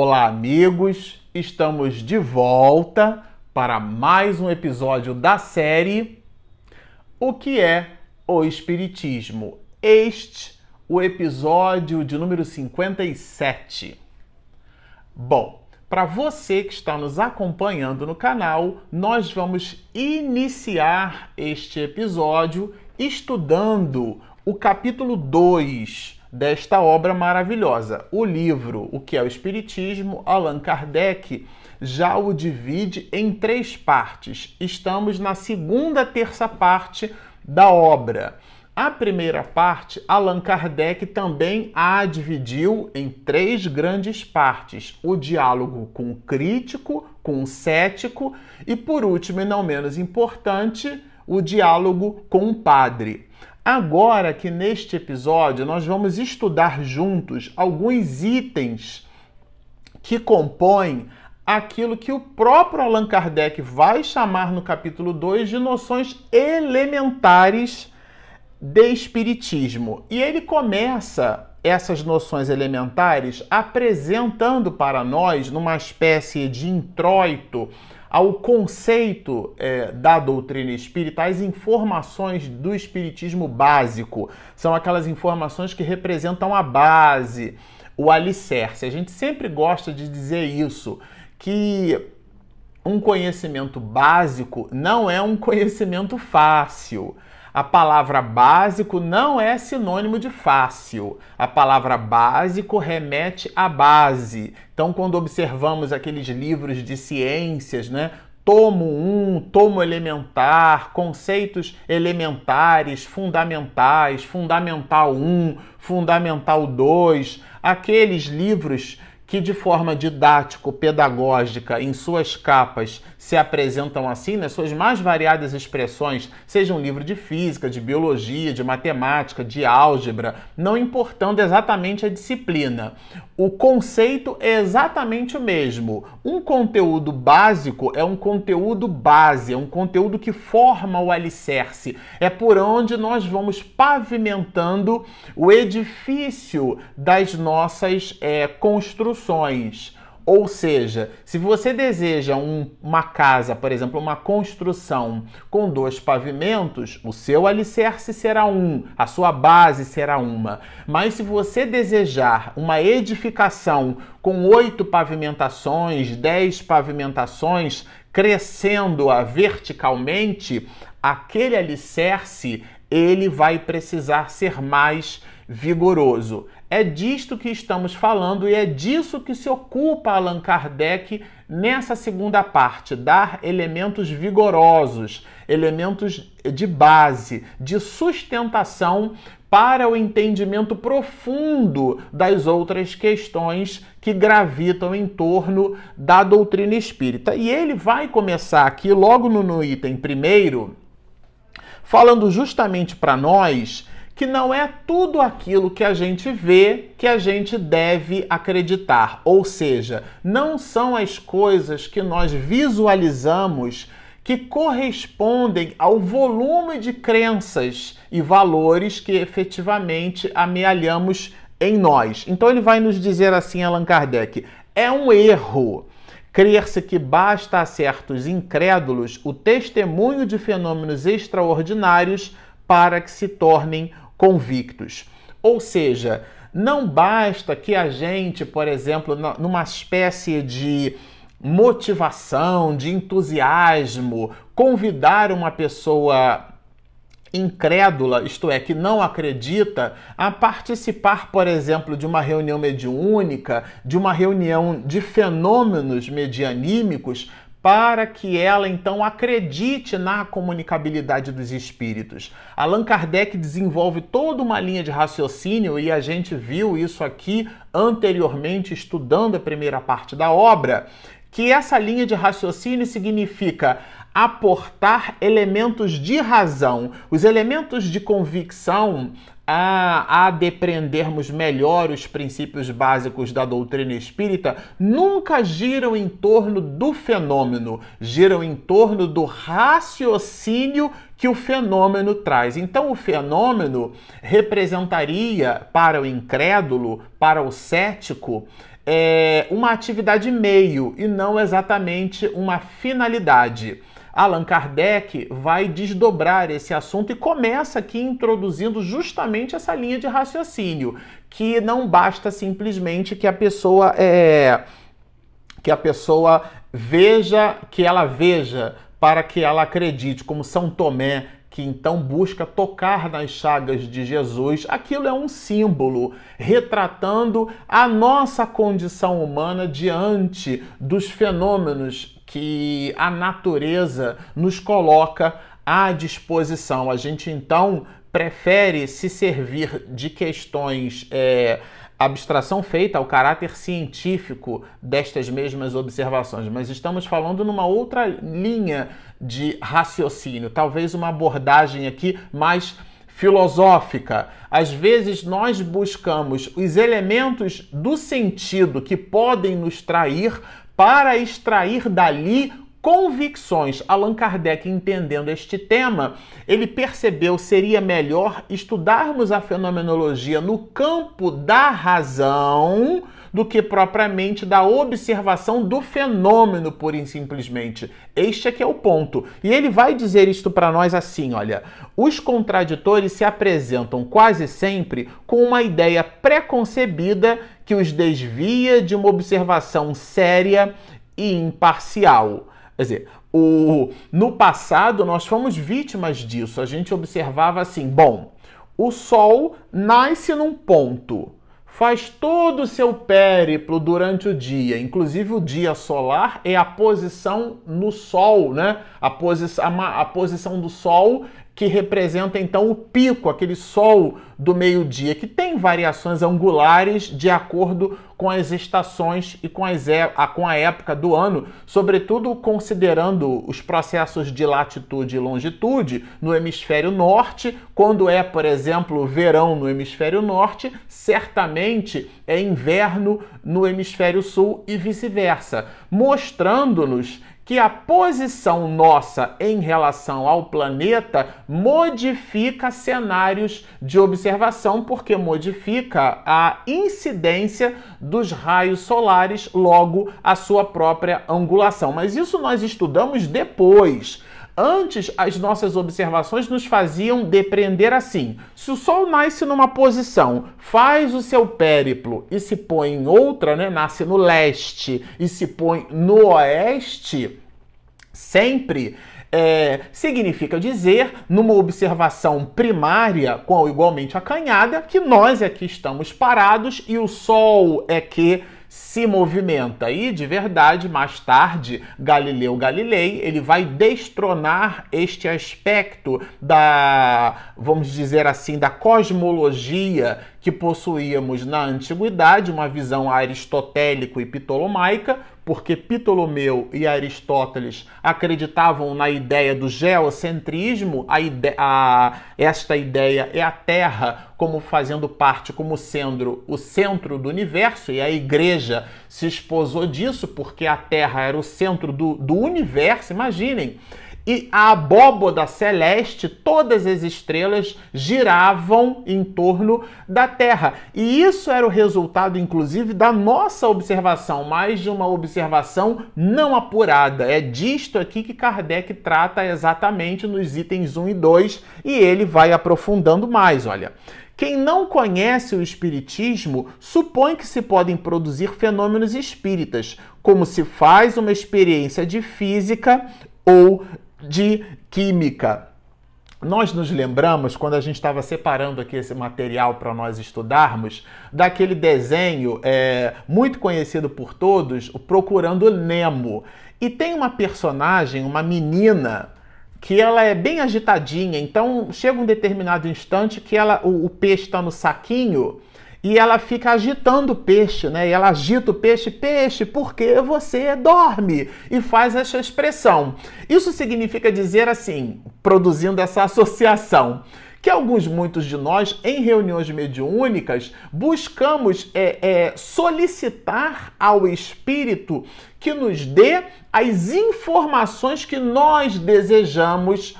Olá, amigos! Estamos de volta para mais um episódio da série O que é o Espiritismo? Este, o episódio de número 57. Bom, para você que está nos acompanhando no canal, nós vamos iniciar este episódio estudando o capítulo 2 desta obra maravilhosa. O livro O que é o Espiritismo, Allan Kardec já o divide em três partes. Estamos na segunda terça parte da obra. A primeira parte, Allan Kardec também a dividiu em três grandes partes: o diálogo com o crítico, com o cético e, por último e não menos importante, o diálogo com o padre. Agora que neste episódio nós vamos estudar juntos alguns itens que compõem aquilo que o próprio Allan Kardec vai chamar no capítulo 2 de noções elementares de espiritismo. E ele começa essas noções elementares apresentando para nós, numa espécie de introito, ao conceito é, da doutrina espírita, as informações do espiritismo básico. São aquelas informações que representam a base, o alicerce. A gente sempre gosta de dizer isso, que um conhecimento básico não é um conhecimento fácil. A palavra básico não é sinônimo de fácil. A palavra básico remete à base. Então, quando observamos aqueles livros de ciências, né? Tomo 1, um, tomo elementar, conceitos elementares, fundamentais, fundamental 1, fundamental 2, aqueles livros que de forma didático-pedagógica em suas capas se apresentam assim, nas suas mais variadas expressões, seja um livro de física, de biologia, de matemática, de álgebra, não importando exatamente a disciplina. O conceito é exatamente o mesmo. Um conteúdo básico é um conteúdo base, é um conteúdo que forma o alicerce, é por onde nós vamos pavimentando o edifício das nossas é, construções. Ou seja, se você deseja um, uma casa, por exemplo, uma construção com dois pavimentos, o seu alicerce será um, a sua base será uma. Mas se você desejar uma edificação com oito pavimentações, dez pavimentações, crescendo-a verticalmente, aquele alicerce ele vai precisar ser mais vigoroso. É disto que estamos falando e é disso que se ocupa Allan Kardec nessa segunda parte, dar elementos vigorosos, elementos de base, de sustentação para o entendimento profundo das outras questões que gravitam em torno da doutrina espírita. E ele vai começar aqui, logo no, item primeiro, falando justamente para nós que não é tudo aquilo que a gente vê que a gente deve acreditar. Ou seja, não são as coisas que nós visualizamos que correspondem ao volume de crenças e valores que efetivamente amealhamos em nós. Então ele vai nos dizer assim, Allan Kardec: é um erro crer-se que basta a certos incrédulos o testemunho de fenômenos extraordinários para que se tornem convictos. Ou seja, não basta que a gente, por exemplo, numa espécie de motivação, de entusiasmo, convidar uma pessoa incrédula, isto é, que não acredita, a participar, por exemplo, de uma reunião mediúnica, de uma reunião de fenômenos medianímicos, para que ela então acredite na comunicabilidade dos espíritos. Allan Kardec desenvolve toda uma linha de raciocínio e a gente viu isso aqui anteriormente estudando a primeira parte da obra, que essa linha de raciocínio significa aportar elementos de razão. Os elementos de convicção a, a melhor os princípios básicos da doutrina espírita, nunca giram em torno do fenômeno, giram em torno do raciocínio que o fenômeno traz. Então, o fenômeno representaria para o incrédulo, para o cético, é, uma atividade meio e não exatamente uma finalidade. Allan Kardec vai desdobrar esse assunto e começa aqui introduzindo justamente essa linha de raciocínio, que não basta simplesmente que a pessoa é, que a pessoa veja, que ela veja para que ela acredite, como São Tomé que então busca tocar nas chagas de Jesus, aquilo é um símbolo retratando a nossa condição humana diante dos fenômenos que a natureza nos coloca à disposição. A gente então prefere se servir de questões. É, abstração feita ao caráter científico destas mesmas observações, mas estamos falando numa outra linha de raciocínio, talvez uma abordagem aqui mais filosófica. Às vezes nós buscamos os elementos do sentido que podem nos trair para extrair dali convicções. Allan Kardec, entendendo este tema, ele percebeu seria melhor estudarmos a fenomenologia no campo da razão do que propriamente da observação do fenômeno, e simplesmente. Este é que é o ponto. E ele vai dizer isto para nós assim, olha, os contraditores se apresentam quase sempre com uma ideia preconcebida que os desvia de uma observação séria e imparcial. Quer dizer, o, no passado nós fomos vítimas disso. A gente observava assim: bom, o Sol nasce num ponto, faz todo o seu périplo durante o dia, inclusive o dia solar é a posição no Sol, né? A, posi a, a posição do Sol que representa então o pico, aquele sol do meio-dia, que tem variações angulares de acordo com as estações e com, as, com a época do ano, sobretudo considerando os processos de latitude e longitude no hemisfério norte. Quando é, por exemplo, verão no hemisfério norte, certamente é inverno no hemisfério sul e vice-versa, mostrando-nos que a posição nossa em relação ao planeta modifica cenários de observação, porque modifica a incidência dos raios solares, logo a sua própria angulação. Mas isso nós estudamos depois. Antes, as nossas observações nos faziam depreender assim: se o Sol nasce numa posição, faz o seu périplo e se põe em outra, né, nasce no leste e se põe no oeste, sempre é, significa dizer, numa observação primária, com igualmente acanhada, que nós aqui estamos parados e o Sol é que se movimenta. E de verdade, mais tarde, Galileu Galilei, ele vai destronar este aspecto da, vamos dizer assim, da cosmologia que possuíamos na antiguidade, uma visão aristotélico e ptolomaica, porque Ptolomeu e Aristóteles acreditavam na ideia do geocentrismo, a ide a, esta ideia é a Terra como fazendo parte, como sendo o centro do universo, e a igreja se esposou disso, porque a Terra era o centro do, do universo, imaginem e a abóboda celeste, todas as estrelas giravam em torno da Terra. E isso era o resultado, inclusive, da nossa observação, mais de uma observação não apurada. É disto aqui que Kardec trata exatamente nos itens 1 e 2 e ele vai aprofundando mais. Olha. Quem não conhece o Espiritismo supõe que se podem produzir fenômenos espíritas, como se faz uma experiência de física ou de química. Nós nos lembramos, quando a gente estava separando aqui esse material para nós estudarmos, daquele desenho é, muito conhecido por todos, o Procurando Nemo. E tem uma personagem, uma menina, que ela é bem agitadinha, então chega um determinado instante que ela, o, o peixe está no saquinho e ela fica agitando o peixe, né? E ela agita o peixe, peixe, porque você dorme e faz essa expressão. Isso significa dizer assim, produzindo essa associação que alguns, muitos de nós, em reuniões mediúnicas, buscamos é, é, solicitar ao Espírito que nos dê as informações que nós desejamos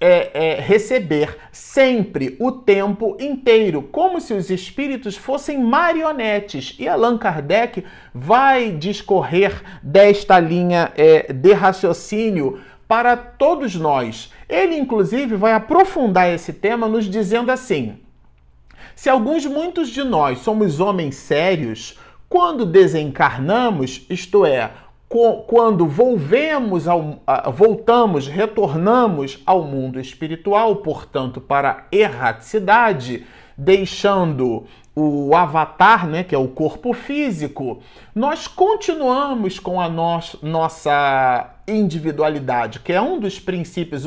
é, é, receber sempre o tempo inteiro, como se os espíritos fossem marionetes. E Allan Kardec vai discorrer desta linha é, de raciocínio para todos nós. Ele, inclusive, vai aprofundar esse tema nos dizendo assim: se alguns, muitos de nós, somos homens sérios, quando desencarnamos, isto é, quando volvemos ao, voltamos, retornamos ao mundo espiritual, portanto, para a erraticidade, deixando o avatar, né, que é o corpo físico, nós continuamos com a no nossa individualidade, que é um dos princípios,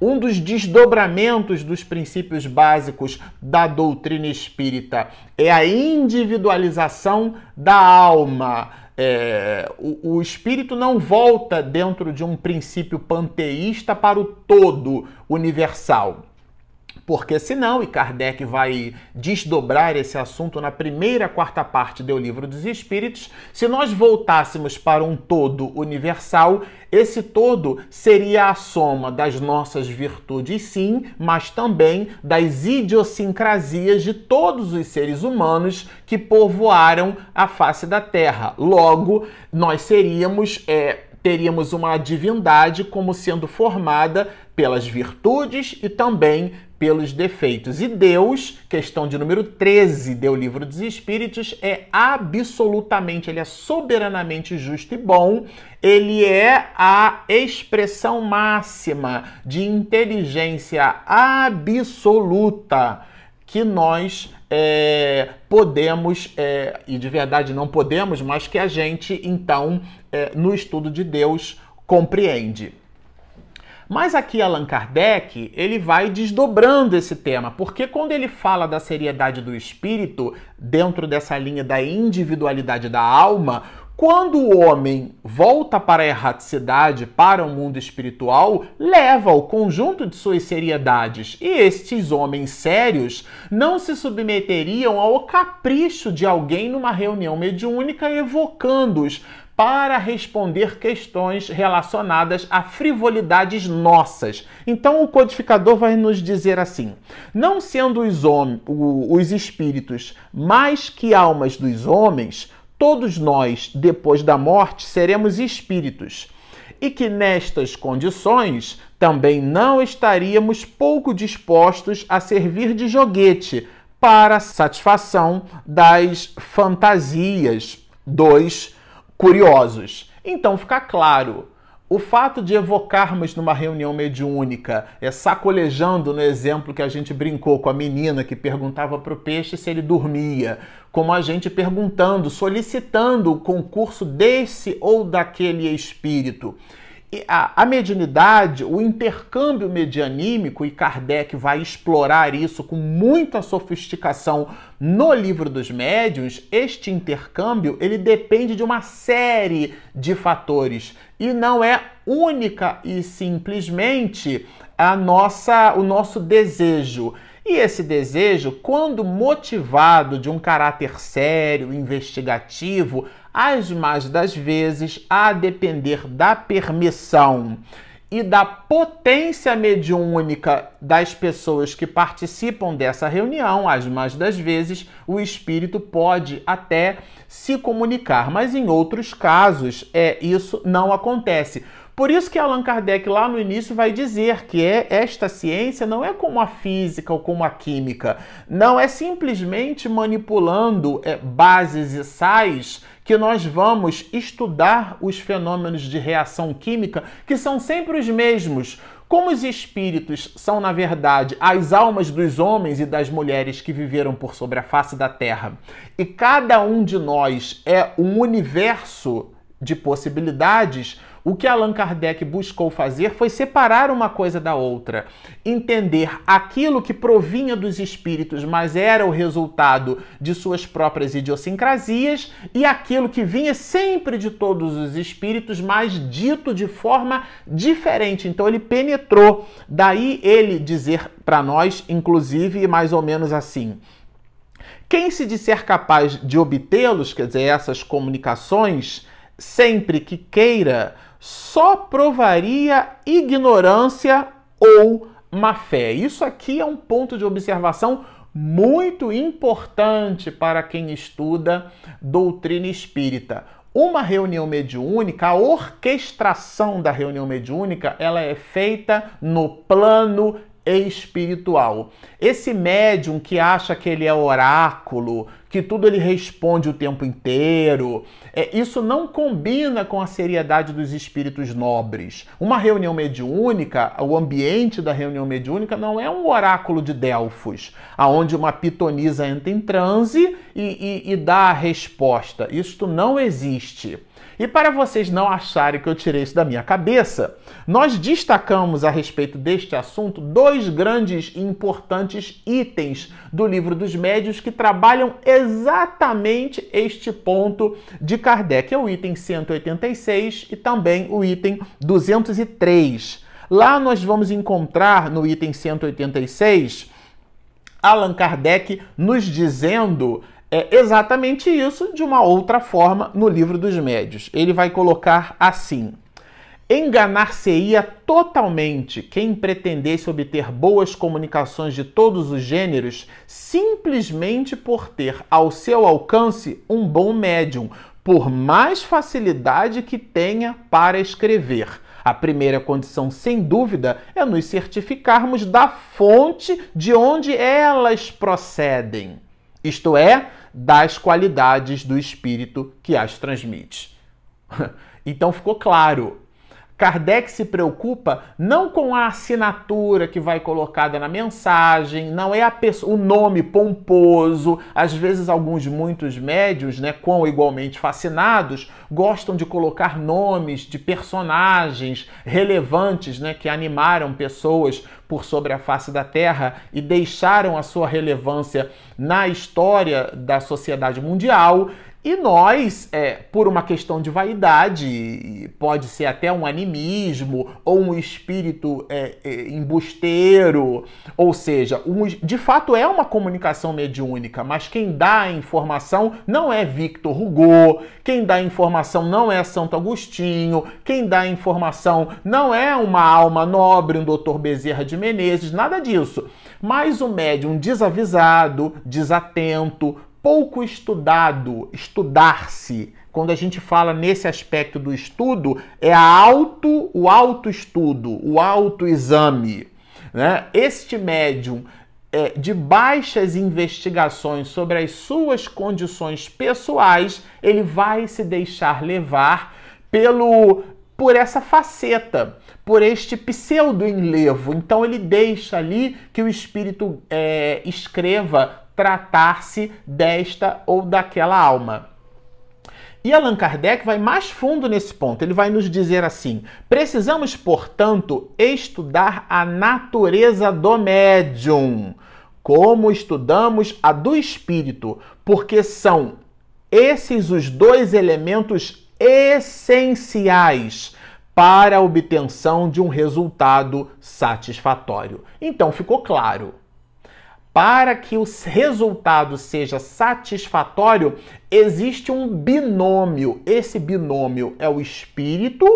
um dos desdobramentos dos princípios básicos da doutrina espírita. É a individualização da alma é, o, o espírito não volta dentro de um princípio panteísta para o todo universal. Porque senão, e Kardec vai desdobrar esse assunto na primeira quarta parte do Livro dos Espíritos, se nós voltássemos para um todo universal, esse todo seria a soma das nossas virtudes, sim, mas também das idiosincrasias de todos os seres humanos que povoaram a face da Terra. Logo, nós seríamos. É, teríamos uma divindade como sendo formada pelas virtudes e também pelos defeitos. E Deus, questão de número 13 do Livro dos Espíritos, é absolutamente, ele é soberanamente justo e bom. Ele é a expressão máxima de inteligência absoluta que nós é, podemos, é, e de verdade não podemos, mas que a gente, então, é, no estudo de Deus, compreende. Mas aqui Allan Kardec, ele vai desdobrando esse tema, porque quando ele fala da seriedade do espírito, dentro dessa linha da individualidade da alma, quando o homem volta para a erraticidade, para o mundo espiritual, leva o conjunto de suas seriedades. E estes homens sérios não se submeteriam ao capricho de alguém numa reunião mediúnica evocando-os para responder questões relacionadas a frivolidades nossas. Então o codificador vai nos dizer assim: não sendo os, os espíritos mais que almas dos homens, todos nós, depois da morte, seremos espíritos. E que nestas condições também não estaríamos pouco dispostos a servir de joguete para satisfação das fantasias dos curiosos. Então fica claro, o fato de evocarmos numa reunião mediúnica, é, sacolejando no exemplo que a gente brincou com a menina que perguntava para o peixe se ele dormia, como a gente perguntando, solicitando o concurso desse ou daquele espírito a, a mediunidade, o intercâmbio medianímico, e Kardec vai explorar isso com muita sofisticação no livro dos médiuns, este intercâmbio ele depende de uma série de fatores e não é única e simplesmente a nossa, o nosso desejo. E esse desejo, quando motivado de um caráter sério, investigativo, as mais das vezes, a depender da permissão e da potência mediúnica das pessoas que participam dessa reunião, as mais das vezes, o espírito pode até se comunicar, mas em outros casos, é isso não acontece. Por isso que Allan Kardec lá no início vai dizer que é, esta ciência não é como a física ou como a química, não é simplesmente manipulando é, bases e sais que nós vamos estudar os fenômenos de reação química que são sempre os mesmos. Como os espíritos são, na verdade, as almas dos homens e das mulheres que viveram por sobre a face da Terra, e cada um de nós é um universo de possibilidades, o que Allan Kardec buscou fazer foi separar uma coisa da outra, entender aquilo que provinha dos espíritos, mas era o resultado de suas próprias idiosincrasias, e aquilo que vinha sempre de todos os espíritos, mas dito de forma diferente. Então ele penetrou. Daí ele dizer para nós, inclusive, mais ou menos assim: quem se disser capaz de obtê-los, quer dizer, essas comunicações, sempre que queira, só provaria ignorância ou má fé. Isso aqui é um ponto de observação muito importante para quem estuda doutrina espírita. Uma reunião mediúnica, a orquestração da reunião mediúnica, ela é feita no plano espiritual. Esse médium que acha que ele é oráculo, que tudo ele responde o tempo inteiro, é, isso não combina com a seriedade dos espíritos nobres. Uma reunião mediúnica, o ambiente da reunião mediúnica não é um oráculo de Delfos, aonde uma pitonisa entra em transe e, e, e dá a resposta. Isto não existe. E para vocês não acharem que eu tirei isso da minha cabeça, nós destacamos a respeito deste assunto dois grandes e importantes itens do livro dos médios que trabalham exatamente este ponto de Kardec. É o item 186 e também o item 203. Lá nós vamos encontrar no item 186 Allan Kardec nos dizendo é exatamente isso de uma outra forma no livro dos médios. Ele vai colocar assim: Enganar-se-ia totalmente quem pretendesse obter boas comunicações de todos os gêneros simplesmente por ter ao seu alcance um bom médium, por mais facilidade que tenha para escrever. A primeira condição, sem dúvida, é nos certificarmos da fonte de onde elas procedem. Isto é, das qualidades do espírito que as transmite. Então ficou claro, Kardec se preocupa não com a assinatura que vai colocada na mensagem, não é o nome pomposo. Às vezes, alguns, muitos médios, né, com igualmente fascinados, gostam de colocar nomes de personagens relevantes né, que animaram pessoas por sobre a face da Terra e deixaram a sua relevância na história da sociedade mundial. E nós, é, por uma questão de vaidade, pode ser até um animismo ou um espírito é, é, embusteiro, ou seja, um, de fato é uma comunicação mediúnica, mas quem dá a informação não é Victor Hugo, quem dá a informação não é Santo Agostinho, quem dá a informação não é uma alma nobre, um doutor Bezerra de Menezes, nada disso. Mas o médium desavisado, desatento, pouco estudado, estudar-se. Quando a gente fala nesse aspecto do estudo, é a auto, o autoestudo, o autoexame. Né? Este médium é, de baixas investigações sobre as suas condições pessoais, ele vai se deixar levar pelo por essa faceta, por este pseudo enlevo. Então ele deixa ali que o espírito é, escreva tratar-se desta ou daquela alma. E Allan Kardec vai mais fundo nesse ponto. Ele vai nos dizer assim: precisamos, portanto, estudar a natureza do médium, como estudamos a do espírito, porque são esses os dois elementos essenciais para a obtenção de um resultado satisfatório. Então ficou claro para que o resultado seja satisfatório, existe um binômio. Esse binômio é o espírito,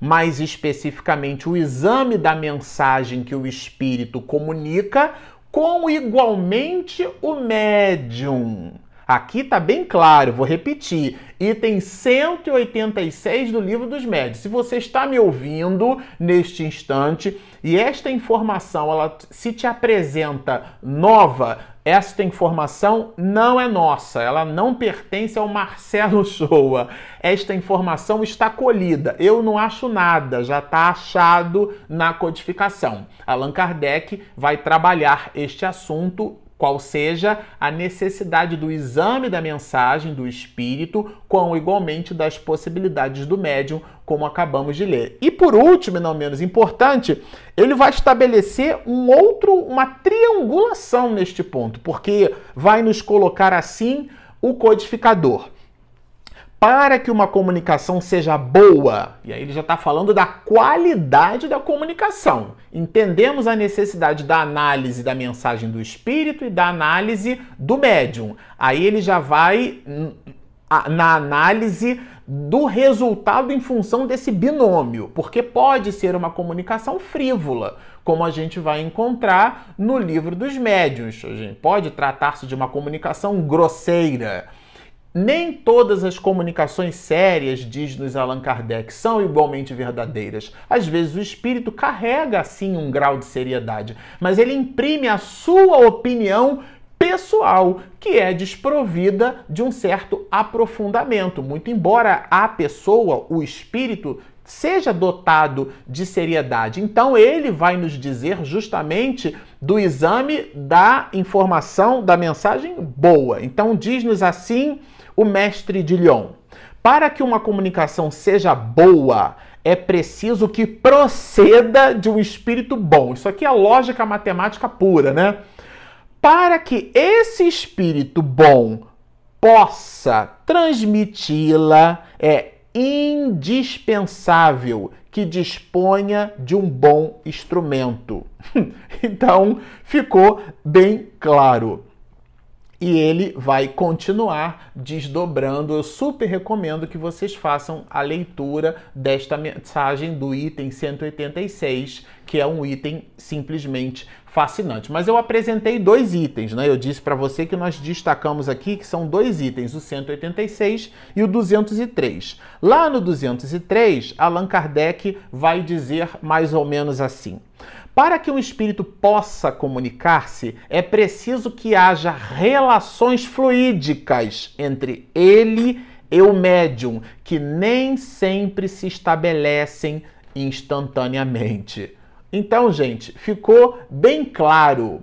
mais especificamente o exame da mensagem que o espírito comunica, com igualmente o médium. Aqui está bem claro, vou repetir. Item 186 do livro dos médios. Se você está me ouvindo neste instante e esta informação ela se te apresenta nova, esta informação não é nossa, ela não pertence ao Marcelo Shoa. Esta informação está colhida. Eu não acho nada, já está achado na codificação. Allan Kardec vai trabalhar este assunto qual seja a necessidade do exame da mensagem do espírito, com igualmente das possibilidades do médium, como acabamos de ler. E por último, e não menos importante, ele vai estabelecer um outro, uma triangulação neste ponto, porque vai nos colocar assim o codificador para que uma comunicação seja boa, e aí ele já está falando da qualidade da comunicação. Entendemos a necessidade da análise da mensagem do espírito e da análise do médium. Aí ele já vai na análise do resultado em função desse binômio, porque pode ser uma comunicação frívola, como a gente vai encontrar no livro dos médiuns. Pode tratar-se de uma comunicação grosseira. Nem todas as comunicações sérias, diz-nos Allan Kardec, são igualmente verdadeiras. Às vezes o espírito carrega assim um grau de seriedade, mas ele imprime a sua opinião pessoal, que é desprovida de um certo aprofundamento. Muito embora a pessoa, o espírito, seja dotado de seriedade. Então ele vai nos dizer justamente do exame da informação, da mensagem boa. Então diz-nos assim o mestre de Lyon. Para que uma comunicação seja boa, é preciso que proceda de um espírito bom. Isso aqui é lógica matemática pura, né? para que esse espírito bom possa transmiti-la, é indispensável que disponha de um bom instrumento. então, ficou bem claro e ele vai continuar desdobrando. Eu super recomendo que vocês façam a leitura desta mensagem do item 186, que é um item simplesmente fascinante. Mas eu apresentei dois itens, né? Eu disse para você que nós destacamos aqui que são dois itens, o 186 e o 203. Lá no 203, Allan Kardec vai dizer mais ou menos assim: para que um espírito possa comunicar-se, é preciso que haja relações fluídicas entre ele e o médium, que nem sempre se estabelecem instantaneamente. Então, gente, ficou bem claro.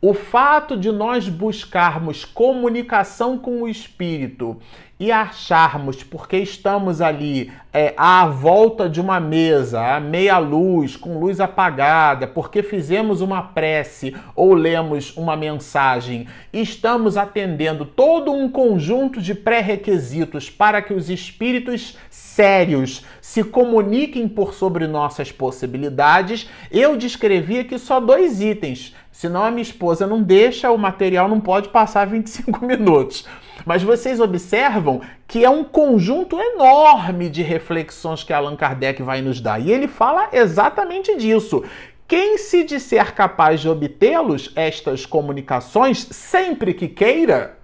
O fato de nós buscarmos comunicação com o espírito e acharmos, porque estamos ali é, à volta de uma mesa, à meia luz, com luz apagada, porque fizemos uma prece ou lemos uma mensagem, estamos atendendo todo um conjunto de pré-requisitos para que os espíritos sérios se comuniquem por sobre nossas possibilidades, eu descrevi aqui só dois itens. Senão a minha esposa não deixa, o material não pode passar 25 minutos. Mas vocês observam que é um conjunto enorme de reflexões que Allan Kardec vai nos dar. E ele fala exatamente disso. Quem se disser capaz de obtê-los, estas comunicações, sempre que queira,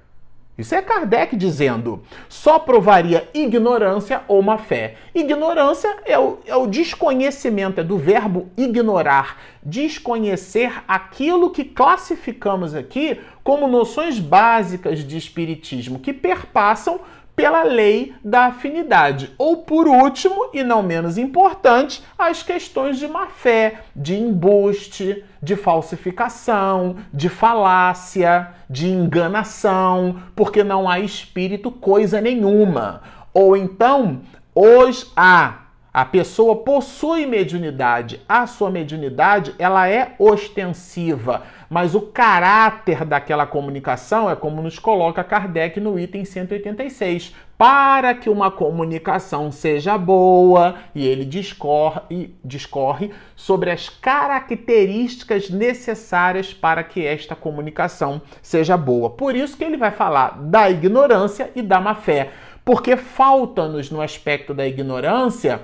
isso é Kardec dizendo. Só provaria ignorância ou má fé. Ignorância é o, é o, desconhecimento, é do verbo ignorar. Desconhecer aquilo que classificamos aqui como noções básicas de espiritismo, que perpassam pela lei da afinidade. Ou, por último, e não menos importante, as questões de má fé, de embuste, de falsificação, de falácia, de enganação, porque não há espírito coisa nenhuma. Ou então, os há a pessoa possui mediunidade, a sua mediunidade ela é ostensiva, mas o caráter daquela comunicação é como nos coloca Kardec no item 186. Para que uma comunicação seja boa, e ele discorre, discorre sobre as características necessárias para que esta comunicação seja boa. Por isso que ele vai falar da ignorância e da má fé porque falta-nos no aspecto da ignorância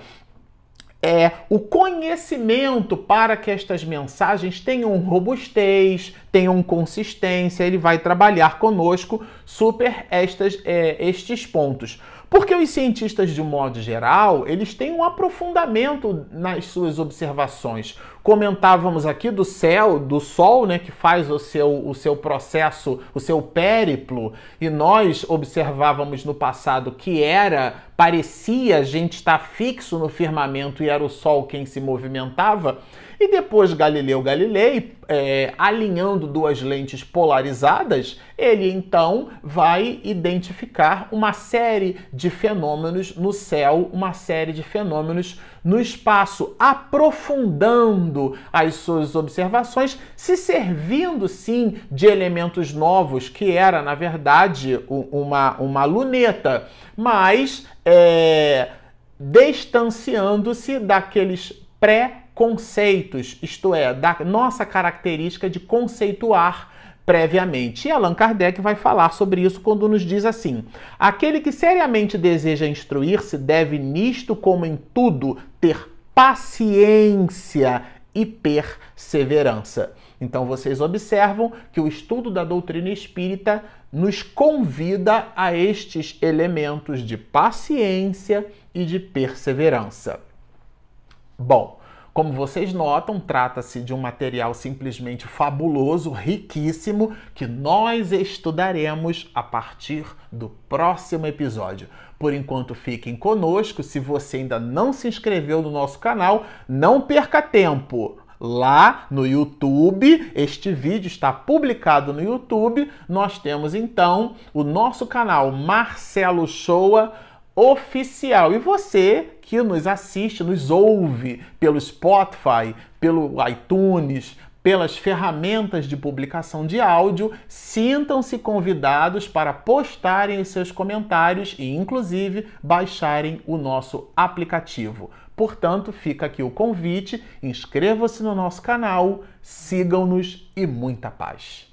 é o conhecimento para que estas mensagens tenham robustez, tenham consistência. Ele vai trabalhar conosco super estas, é, estes pontos. Porque os cientistas, de um modo geral, eles têm um aprofundamento nas suas observações. Comentávamos aqui do céu, do Sol, né, que faz o seu, o seu processo, o seu périplo, e nós observávamos no passado que era, parecia a gente estar fixo no firmamento e era o Sol quem se movimentava. E depois Galileu Galilei, é, alinhando duas lentes polarizadas, ele então vai identificar uma série de fenômenos no céu, uma série de fenômenos no espaço, aprofundando as suas observações, se servindo sim de elementos novos, que era, na verdade, uma, uma luneta, mas é, distanciando-se daqueles pré conceitos, isto é, da nossa característica de conceituar previamente. E Allan Kardec vai falar sobre isso quando nos diz assim: aquele que seriamente deseja instruir-se deve, nisto como em tudo, ter paciência e perseverança. Então vocês observam que o estudo da doutrina espírita nos convida a estes elementos de paciência e de perseverança. Bom, como vocês notam, trata-se de um material simplesmente fabuloso, riquíssimo, que nós estudaremos a partir do próximo episódio. Por enquanto, fiquem conosco. Se você ainda não se inscreveu no nosso canal, não perca tempo lá no YouTube. Este vídeo está publicado no YouTube. Nós temos então o nosso canal Marcelo Shoa oficial. E você que nos assiste, nos ouve pelo Spotify, pelo iTunes, pelas ferramentas de publicação de áudio, sintam-se convidados para postarem os seus comentários e, inclusive, baixarem o nosso aplicativo. Portanto, fica aqui o convite: inscreva-se no nosso canal, sigam-nos e muita paz.